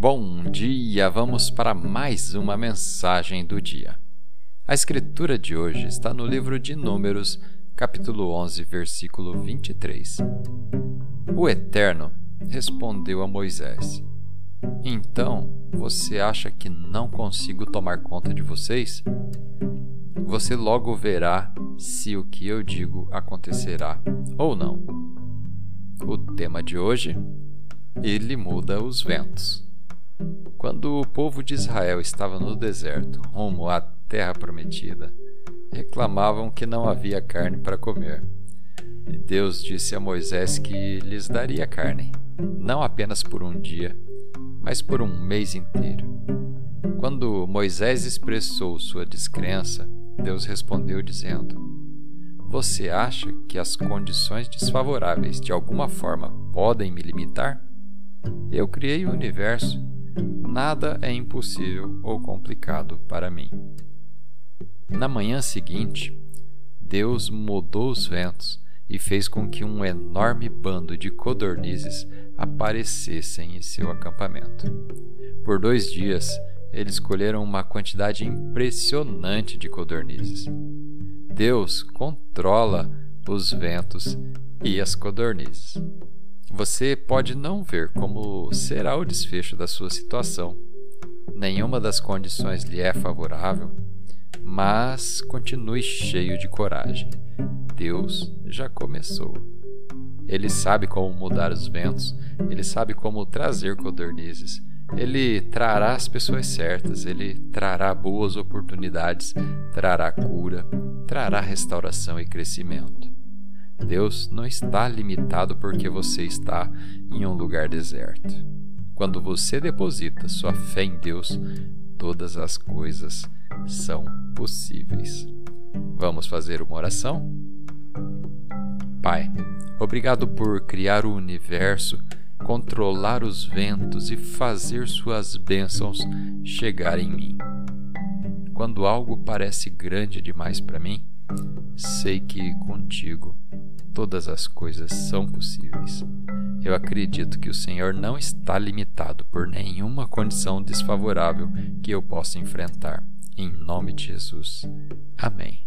Bom dia! Vamos para mais uma mensagem do dia. A escritura de hoje está no livro de Números, capítulo 11, versículo 23. O Eterno respondeu a Moisés: Então, você acha que não consigo tomar conta de vocês? Você logo verá se o que eu digo acontecerá ou não. O tema de hoje: Ele muda os ventos. Quando o povo de Israel estava no deserto, rumo à terra prometida, reclamavam que não havia carne para comer. E Deus disse a Moisés que lhes daria carne, não apenas por um dia, mas por um mês inteiro. Quando Moisés expressou sua descrença, Deus respondeu dizendo: Você acha que as condições desfavoráveis de alguma forma podem me limitar? Eu criei o universo nada é impossível ou complicado para mim. Na manhã seguinte, Deus mudou os ventos e fez com que um enorme bando de codornizes aparecessem em seu acampamento. Por dois dias, eles colheram uma quantidade impressionante de codornizes. Deus controla os ventos e as codornizes. Você pode não ver como será o desfecho da sua situação. Nenhuma das condições lhe é favorável, mas continue cheio de coragem. Deus já começou. Ele sabe como mudar os ventos, ele sabe como trazer codornizes. Ele trará as pessoas certas, ele trará boas oportunidades, trará cura, trará restauração e crescimento. Deus não está limitado porque você está em um lugar deserto. Quando você deposita sua fé em Deus, todas as coisas são possíveis. Vamos fazer uma oração? Pai, obrigado por criar o universo, controlar os ventos e fazer suas bênçãos chegar em mim. Quando algo parece grande demais para mim, sei que contigo todas as coisas são possíveis. Eu acredito que o Senhor não está limitado por nenhuma condição desfavorável que eu possa enfrentar. Em nome de Jesus. Amém.